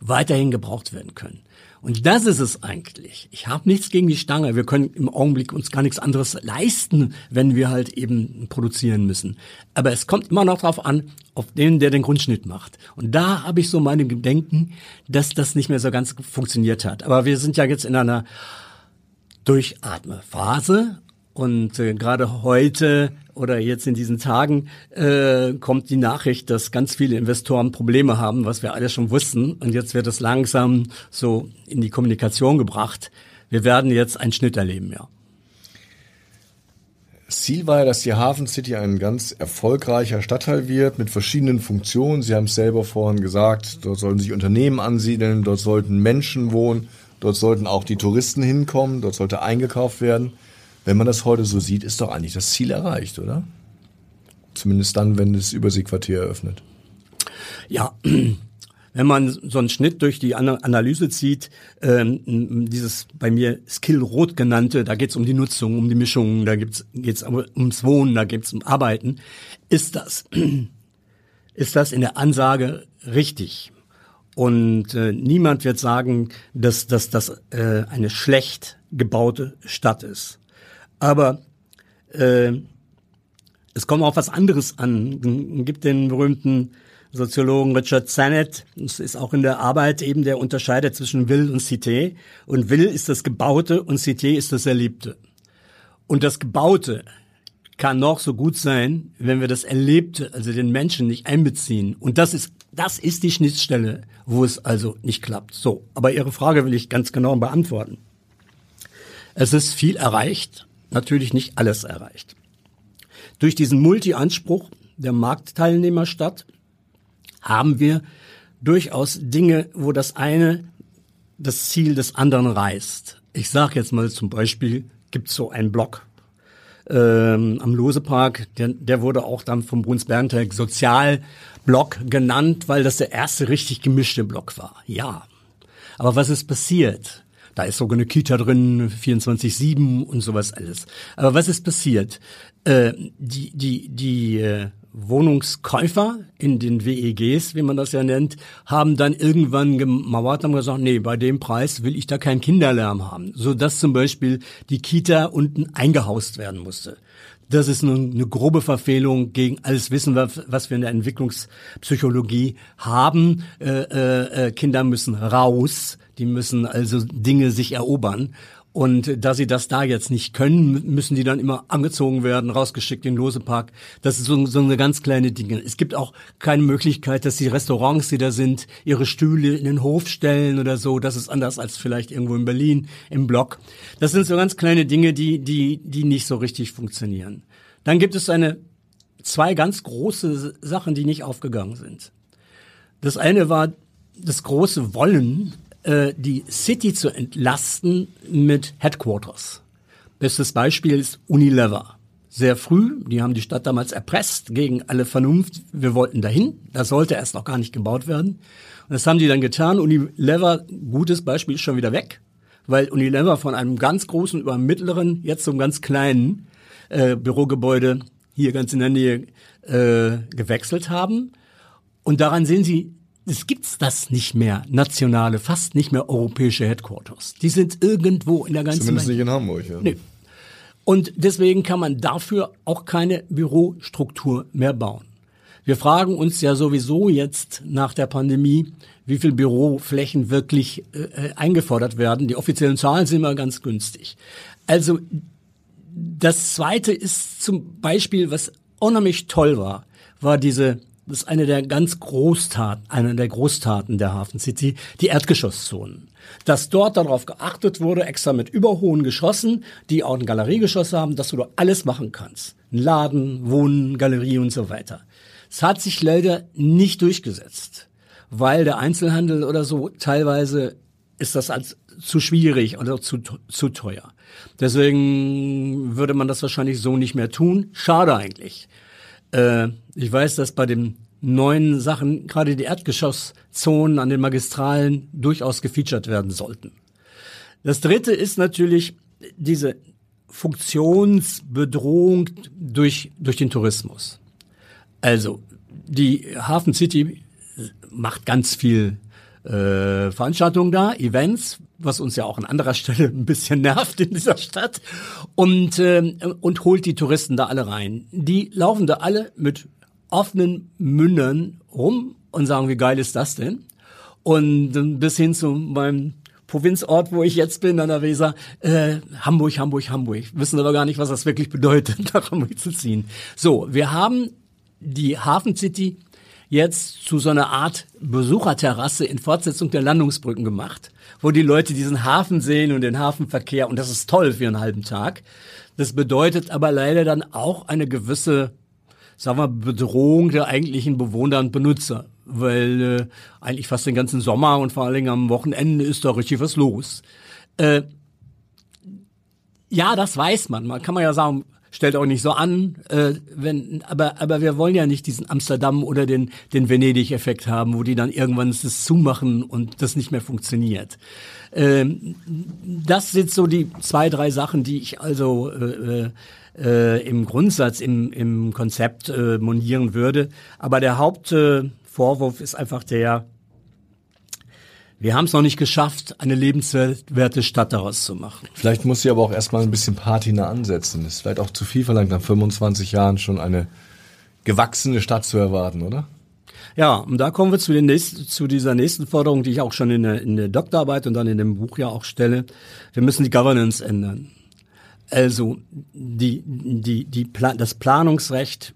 weiterhin gebraucht werden können. Und das ist es eigentlich. Ich habe nichts gegen die Stange. Wir können im Augenblick uns gar nichts anderes leisten, wenn wir halt eben produzieren müssen. Aber es kommt immer noch darauf an, auf den, der den Grundschnitt macht. Und da habe ich so meine Gedenken, dass das nicht mehr so ganz funktioniert hat. Aber wir sind ja jetzt in einer Durchatmephase und äh, gerade heute oder jetzt in diesen Tagen äh, kommt die Nachricht, dass ganz viele Investoren Probleme haben, was wir alle schon wussten. Und jetzt wird es langsam so in die Kommunikation gebracht. Wir werden jetzt einen Schnitt erleben, ja. Ziel war ja, dass die Hafen City ein ganz erfolgreicher Stadtteil wird mit verschiedenen Funktionen. Sie haben es selber vorhin gesagt, dort sollen sich Unternehmen ansiedeln, dort sollten Menschen wohnen, dort sollten auch die Touristen hinkommen, dort sollte eingekauft werden. Wenn man das heute so sieht, ist doch eigentlich das Ziel erreicht, oder? Zumindest dann, wenn das Überseequartier eröffnet. Ja, [CLEARS THROAT] Wenn man so einen Schnitt durch die Analyse zieht, ähm, dieses bei mir Skill Rot genannte, da geht es um die Nutzung, um die Mischung, da geht es ums Wohnen, da geht es um Arbeiten, ist das, [CLEARS THROAT] ist das in der Ansage richtig. Und äh, niemand wird sagen, dass, dass das äh, eine schlecht gebaute Stadt ist. Aber äh, es kommt auf was anderes an. Es gibt den berühmten Soziologen Richard Zanet, das ist auch in der Arbeit eben, der unterscheidet zwischen Will und Cité. Und Will ist das Gebaute und Cité ist das Erlebte. Und das Gebaute kann noch so gut sein, wenn wir das Erlebte, also den Menschen nicht einbeziehen. Und das ist, das ist die Schnittstelle, wo es also nicht klappt. So. Aber Ihre Frage will ich ganz genau beantworten. Es ist viel erreicht, natürlich nicht alles erreicht. Durch diesen Multi-Anspruch der Marktteilnehmerstadt haben wir durchaus Dinge, wo das eine das Ziel des anderen reißt. Ich sage jetzt mal zum Beispiel, gibt so einen Block ähm, am Losepark, der, der wurde auch dann vom Bruns Berntek Sozialblock genannt, weil das der erste richtig gemischte Block war. Ja. Aber was ist passiert? Da ist sogar eine Kita drin, 24-7 und sowas alles. Aber was ist passiert? Äh, die die, die äh, Wohnungskäufer in den WEGs, wie man das ja nennt, haben dann irgendwann gemauert und gesagt, nee, bei dem Preis will ich da keinen Kinderlärm haben, so dass zum Beispiel die Kita unten eingehaust werden musste. Das ist eine, eine grobe Verfehlung gegen alles Wissen, was wir in der Entwicklungspsychologie haben. Äh, äh, äh, Kinder müssen raus, die müssen also Dinge sich erobern. Und da sie das da jetzt nicht können, müssen die dann immer angezogen werden, rausgeschickt in den Losepark. Das ist so, so eine ganz kleine Dinge. Es gibt auch keine Möglichkeit, dass die Restaurants, die da sind, ihre Stühle in den Hof stellen oder so. Das ist anders als vielleicht irgendwo in Berlin im Block. Das sind so ganz kleine Dinge, die, die, die nicht so richtig funktionieren. Dann gibt es eine, zwei ganz große Sachen, die nicht aufgegangen sind. Das eine war das große Wollen, äh, die City zu entlasten mit Headquarters. Bestes Beispiel ist Unilever. Sehr früh, die haben die Stadt damals erpresst gegen alle Vernunft. Wir wollten dahin. Das sollte erst noch gar nicht gebaut werden. Und das haben die dann getan. Unilever, gutes Beispiel, ist schon wieder weg, weil Unilever von einem ganz großen über einem mittleren jetzt zum ganz kleinen äh, Bürogebäude hier ganz in der Nähe äh, gewechselt haben. Und daran sehen Sie, es gibt's das nicht mehr, nationale, fast nicht mehr europäische Headquarters. Die sind irgendwo in der ganzen Zumindest Welt. nicht in Hamburg, ja. Nee. Und deswegen kann man dafür auch keine Bürostruktur mehr bauen. Wir fragen uns ja sowieso jetzt nach der Pandemie, wie viel Büroflächen wirklich äh, äh eingefordert werden. Die offiziellen Zahlen sind immer ganz günstig. Also das Zweite ist zum Beispiel, was unheimlich toll war, war diese das ist eine der ganz Großtaten, eine der Großtaten der Hafen City, die Erdgeschosszonen. Dass dort darauf geachtet wurde, extra mit überhohen Geschossen, die auch ein Galeriegeschoss haben, dass du da alles machen kannst. Ein Laden, Wohnen, Galerie und so weiter. Es hat sich leider nicht durchgesetzt, weil der Einzelhandel oder so teilweise ist das als zu schwierig oder zu, zu teuer. Deswegen würde man das wahrscheinlich so nicht mehr tun. Schade eigentlich. Äh, ich weiß, dass bei den neuen Sachen gerade die Erdgeschosszonen an den Magistralen durchaus gefeatured werden sollten. Das dritte ist natürlich diese Funktionsbedrohung durch, durch den Tourismus. Also, die Hafen City macht ganz viel äh, Veranstaltungen da, Events, was uns ja auch an anderer Stelle ein bisschen nervt in dieser Stadt und äh, und holt die Touristen da alle rein. Die laufen da alle mit offenen Mündern rum und sagen, wie geil ist das denn? Und bis hin zu meinem Provinzort, wo ich jetzt bin, an der Weser, äh, Hamburg, Hamburg, Hamburg. Wissen aber gar nicht, was das wirklich bedeutet, [LAUGHS] nach Hamburg zu ziehen. So, wir haben die Hafen City jetzt zu so einer Art Besucherterrasse in Fortsetzung der Landungsbrücken gemacht, wo die Leute diesen Hafen sehen und den Hafenverkehr und das ist toll für einen halben Tag. Das bedeutet aber leider dann auch eine gewisse, sagen wir, Bedrohung der eigentlichen Bewohner und Benutzer, weil äh, eigentlich fast den ganzen Sommer und vor allen Dingen am Wochenende ist da richtig was los. Äh, ja, das weiß man. Man kann man ja sagen, stellt auch nicht so an, äh, wenn, aber, aber wir wollen ja nicht diesen Amsterdam oder den, den Venedig-Effekt haben, wo die dann irgendwann das zumachen und das nicht mehr funktioniert. Ähm, das sind so die zwei, drei Sachen, die ich also äh, äh, im Grundsatz, im, im Konzept äh, monieren würde. Aber der Hauptvorwurf äh, ist einfach der, wir haben es noch nicht geschafft, eine lebenswerte Stadt daraus zu machen. Vielleicht muss sie aber auch erstmal ein bisschen Patina ansetzen. Ist vielleicht auch zu viel verlangt, nach 25 Jahren schon eine gewachsene Stadt zu erwarten, oder? Ja, und da kommen wir zu, den nächsten, zu dieser nächsten Forderung, die ich auch schon in der, in der Doktorarbeit und dann in dem Buch ja auch stelle. Wir müssen die Governance ändern. Also die, die, die, das Planungsrecht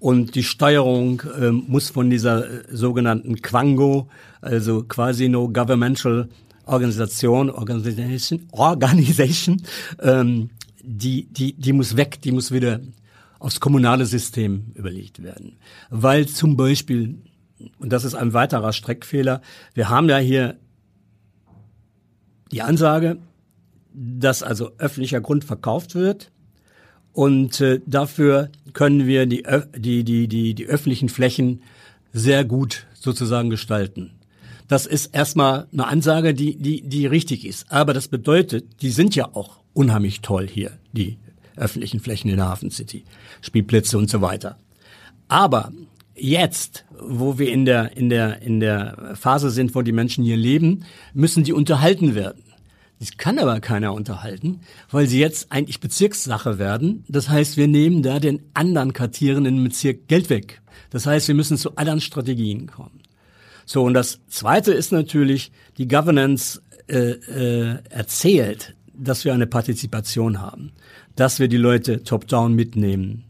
und die Steuerung äh, muss von dieser äh, sogenannten Quango, also quasi no governmental Organisation, Organisation, Organisation ähm, die, die, die muss weg, die muss wieder aufs kommunale System überlegt werden. Weil zum Beispiel, und das ist ein weiterer Streckfehler, wir haben ja hier die Ansage, dass also öffentlicher Grund verkauft wird und äh, dafür können wir die, die, die, die, die öffentlichen Flächen sehr gut sozusagen gestalten. Das ist erstmal eine Ansage, die, die, die richtig ist. Aber das bedeutet, die sind ja auch unheimlich toll hier, die öffentlichen Flächen in der Hafen City, Spielplätze und so weiter. Aber jetzt, wo wir in der, in der, in der Phase sind, wo die Menschen hier leben, müssen die unterhalten werden. Das kann aber keiner unterhalten, weil sie jetzt eigentlich Bezirkssache werden. Das heißt, wir nehmen da den anderen Quartieren in Bezirk Geld weg. Das heißt, wir müssen zu anderen Strategien kommen. So, und das Zweite ist natürlich, die Governance äh, äh, erzählt, dass wir eine Partizipation haben, dass wir die Leute top-down mitnehmen.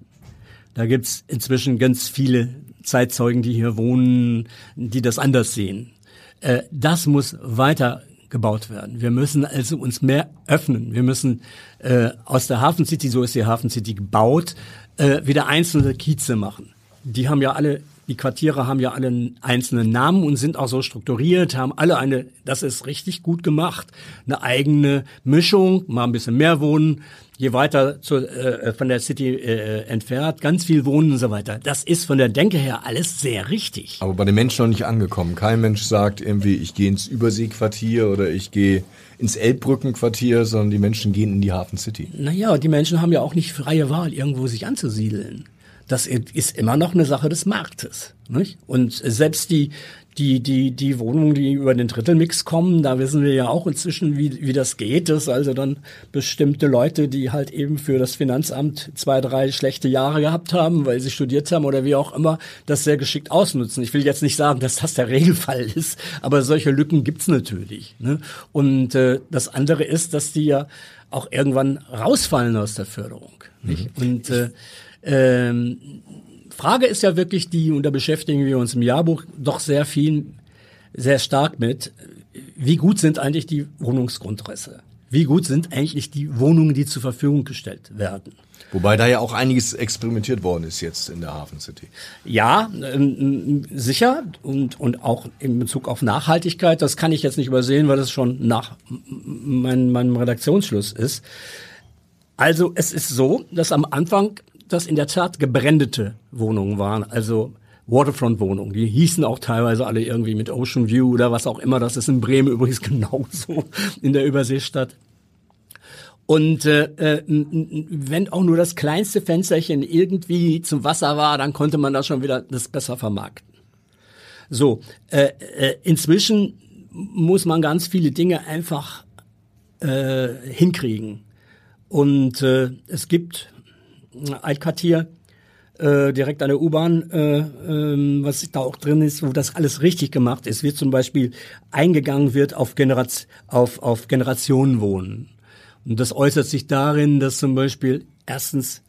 Da gibt's inzwischen ganz viele Zeitzeugen, die hier wohnen, die das anders sehen. Äh, das muss weiter gebaut werden. Wir müssen also uns mehr öffnen. Wir müssen äh, aus der Hafen City, so ist die Hafen City gebaut, äh, wieder einzelne Kieze machen. Die haben ja alle die Quartiere haben ja alle einen einzelnen Namen und sind auch so strukturiert, haben alle eine, das ist richtig gut gemacht, eine eigene Mischung, mal ein bisschen mehr wohnen, je weiter zu, äh, von der City äh, entfernt, ganz viel wohnen und so weiter. Das ist von der Denke her alles sehr richtig. Aber bei den Menschen noch nicht angekommen. Kein Mensch sagt irgendwie, ich gehe ins Überseequartier oder ich gehe ins Elbbrückenquartier, sondern die Menschen gehen in die Hafen City. Naja, die Menschen haben ja auch nicht freie Wahl, irgendwo sich anzusiedeln das ist immer noch eine Sache des Marktes. Nicht? Und selbst die, die, die, die Wohnungen, die über den Drittelmix kommen, da wissen wir ja auch inzwischen, wie, wie das geht. Das also dann bestimmte Leute, die halt eben für das Finanzamt zwei, drei schlechte Jahre gehabt haben, weil sie studiert haben oder wie auch immer, das sehr geschickt ausnutzen. Ich will jetzt nicht sagen, dass das der Regelfall ist, aber solche Lücken gibt's natürlich. Ne? Und äh, das andere ist, dass die ja auch irgendwann rausfallen aus der Förderung. Nicht? Mhm. Und äh, ähm, Frage ist ja wirklich die, und da beschäftigen wir uns im Jahrbuch doch sehr viel, sehr stark mit, wie gut sind eigentlich die Wohnungsgrundrisse? Wie gut sind eigentlich die Wohnungen, die zur Verfügung gestellt werden? Wobei da ja auch einiges experimentiert worden ist jetzt in der Hafen City. Ja, ähm, sicher und, und auch in Bezug auf Nachhaltigkeit. Das kann ich jetzt nicht übersehen, weil es schon nach mein, meinem Redaktionsschluss ist. Also es ist so, dass am Anfang das in der Tat gebrändete Wohnungen waren, also Waterfront-Wohnungen. Die hießen auch teilweise alle irgendwie mit Ocean View oder was auch immer. Das ist in Bremen [LAUGHS] übrigens genauso in der Überseestadt. Und äh, äh wenn auch nur das kleinste Fensterchen irgendwie zum Wasser war, dann konnte man das schon wieder das besser vermarkten. So, äh, äh, inzwischen muss man ganz viele Dinge einfach äh, hinkriegen. Und äh, es gibt Altquartier, äh, direkt an der U-Bahn, äh, äh, was da auch drin ist, wo das alles richtig gemacht ist, wird zum Beispiel eingegangen wird auf, Generation, auf, auf Generationenwohnen. Und das äußert sich darin, dass zum Beispiel erstens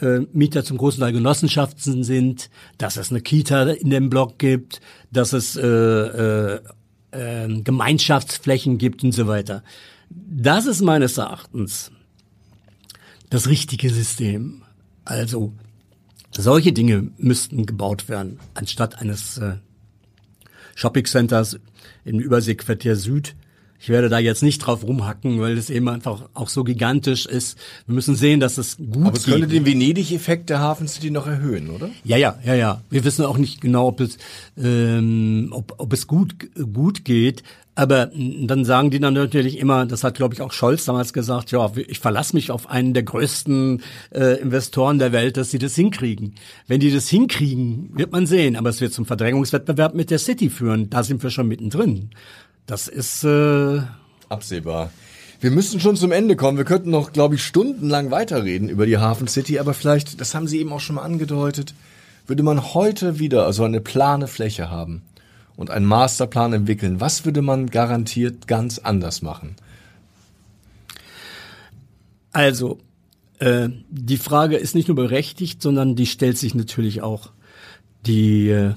äh, Mieter zum großen Teil Genossenschaften sind, dass es eine Kita in dem Block gibt, dass es äh, äh, äh, Gemeinschaftsflächen gibt und so weiter. Das ist meines Erachtens das richtige System. Also solche Dinge müssten gebaut werden, anstatt eines äh, Shopping Centers im Überseequartier Süd. Ich werde da jetzt nicht drauf rumhacken, weil es eben einfach auch so gigantisch ist. Wir müssen sehen, dass es gut Aber es könnte den Venedig-Effekt der Hafen City noch erhöhen, oder? Ja, ja, ja, ja. Wir wissen auch nicht genau, ob es, ähm, ob, ob es gut, gut geht. Aber dann sagen die dann natürlich immer, das hat glaube ich auch Scholz damals gesagt, ja, ich verlasse mich auf einen der größten äh, Investoren der Welt, dass sie das hinkriegen. Wenn die das hinkriegen, wird man sehen, aber es wird zum Verdrängungswettbewerb mit der City führen. Da sind wir schon mittendrin. Das ist äh, absehbar. Wir müssen schon zum Ende kommen. Wir könnten noch, glaube ich, stundenlang weiterreden über die Hafen City, aber vielleicht, das haben Sie eben auch schon mal angedeutet, würde man heute wieder also eine plane Fläche haben und einen Masterplan entwickeln, was würde man garantiert ganz anders machen? Also, äh, die Frage ist nicht nur berechtigt, sondern die stellt sich natürlich auch die äh,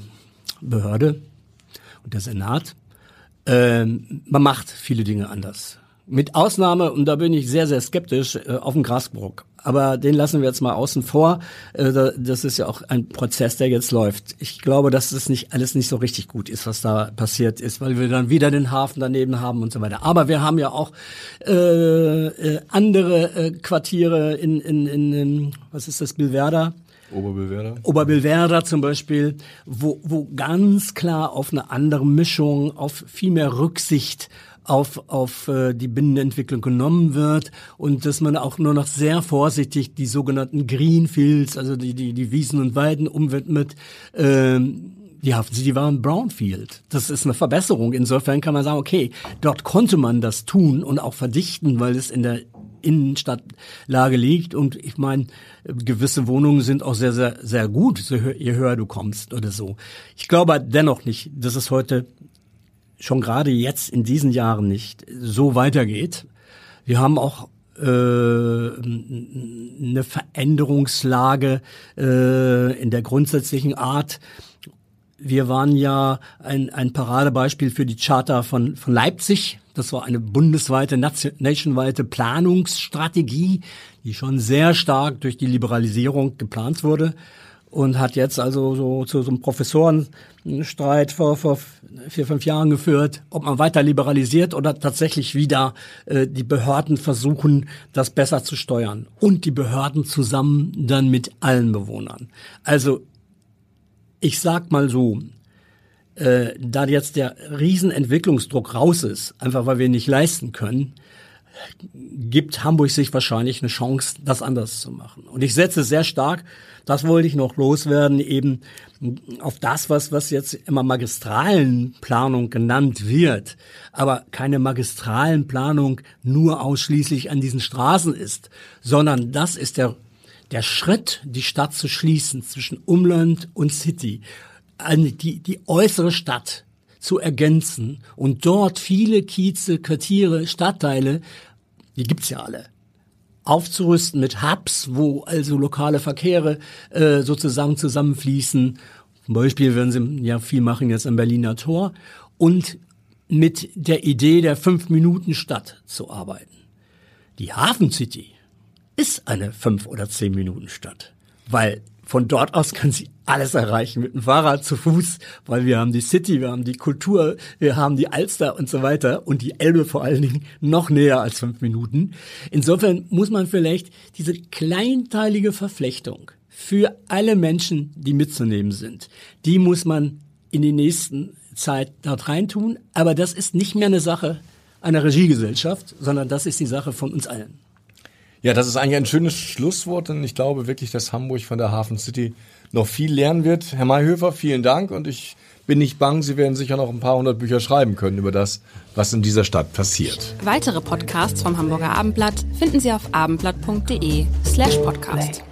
Behörde und der Senat. Äh, man macht viele Dinge anders. Mit Ausnahme, und da bin ich sehr, sehr skeptisch, äh, auf dem Grasbrook aber den lassen wir jetzt mal außen vor. Äh, das ist ja auch ein Prozess, der jetzt läuft. Ich glaube, dass das nicht alles nicht so richtig gut ist, was da passiert ist, weil wir dann wieder den Hafen daneben haben und so weiter. Aber wir haben ja auch äh, äh, andere äh, Quartiere in, in, in, in, was ist das, Bilverda? Oberbillwerder. Oberbillwerder zum Beispiel, wo, wo ganz klar auf eine andere Mischung, auf viel mehr Rücksicht auf, auf äh, die Binnenentwicklung genommen wird und dass man auch nur noch sehr vorsichtig die sogenannten Greenfields, also die, die, die Wiesen und Weiden umwidmet. Ähm, die Hafen City war ein Brownfield. Das ist eine Verbesserung. Insofern kann man sagen, okay, dort konnte man das tun und auch verdichten, weil es in der Innenstadtlage liegt. Und ich meine, gewisse Wohnungen sind auch sehr, sehr, sehr gut, je höher du kommst oder so. Ich glaube dennoch nicht, dass es heute schon gerade jetzt in diesen Jahren nicht so weitergeht. Wir haben auch äh, eine Veränderungslage äh, in der grundsätzlichen Art. Wir waren ja ein, ein Paradebeispiel für die Charta von, von Leipzig. Das war eine bundesweite, nationweite Planungsstrategie, die schon sehr stark durch die Liberalisierung geplant wurde und hat jetzt also so zu so einem Professorenstreit vor, vor vier, fünf Jahren geführt, ob man weiter liberalisiert oder tatsächlich wieder äh, die Behörden versuchen, das besser zu steuern. Und die Behörden zusammen dann mit allen Bewohnern. Also ich sag mal so, äh, da jetzt der Riesenentwicklungsdruck raus ist, einfach weil wir nicht leisten können, gibt Hamburg sich wahrscheinlich eine Chance, das anders zu machen. Und ich setze sehr stark, das wollte ich noch loswerden, eben auf das, was, was jetzt immer Magistralenplanung genannt wird, aber keine Magistralenplanung nur ausschließlich an diesen Straßen ist, sondern das ist der, der Schritt, die Stadt zu schließen zwischen Umland und City. Die, die äußere Stadt zu ergänzen und dort viele Kieze, Quartiere, Stadtteile die gibt's ja alle, aufzurüsten mit Hubs, wo also lokale Verkehre äh, sozusagen zusammenfließen. Zum Beispiel werden sie ja viel machen jetzt am Berliner Tor und mit der Idee der Fünf-Minuten-Stadt zu arbeiten. Die Hafen City ist eine Fünf- oder Zehn-Minuten-Stadt, weil von dort aus kann sie alles erreichen mit dem Fahrrad zu Fuß, weil wir haben die City, wir haben die Kultur, wir haben die Alster und so weiter und die Elbe vor allen Dingen noch näher als fünf Minuten. Insofern muss man vielleicht diese kleinteilige Verflechtung für alle Menschen, die mitzunehmen sind, die muss man in die nächsten Zeit dort reintun. Aber das ist nicht mehr eine Sache einer Regiegesellschaft, sondern das ist die Sache von uns allen. Ja, das ist eigentlich ein schönes Schlusswort, denn ich glaube wirklich, dass Hamburg von der Hafen City noch viel lernen wird. Herr Mayhöfer, vielen Dank und ich bin nicht bang, Sie werden sicher noch ein paar hundert Bücher schreiben können über das, was in dieser Stadt passiert. Weitere Podcasts vom Hamburger Abendblatt finden Sie auf abendblatt.de slash podcast.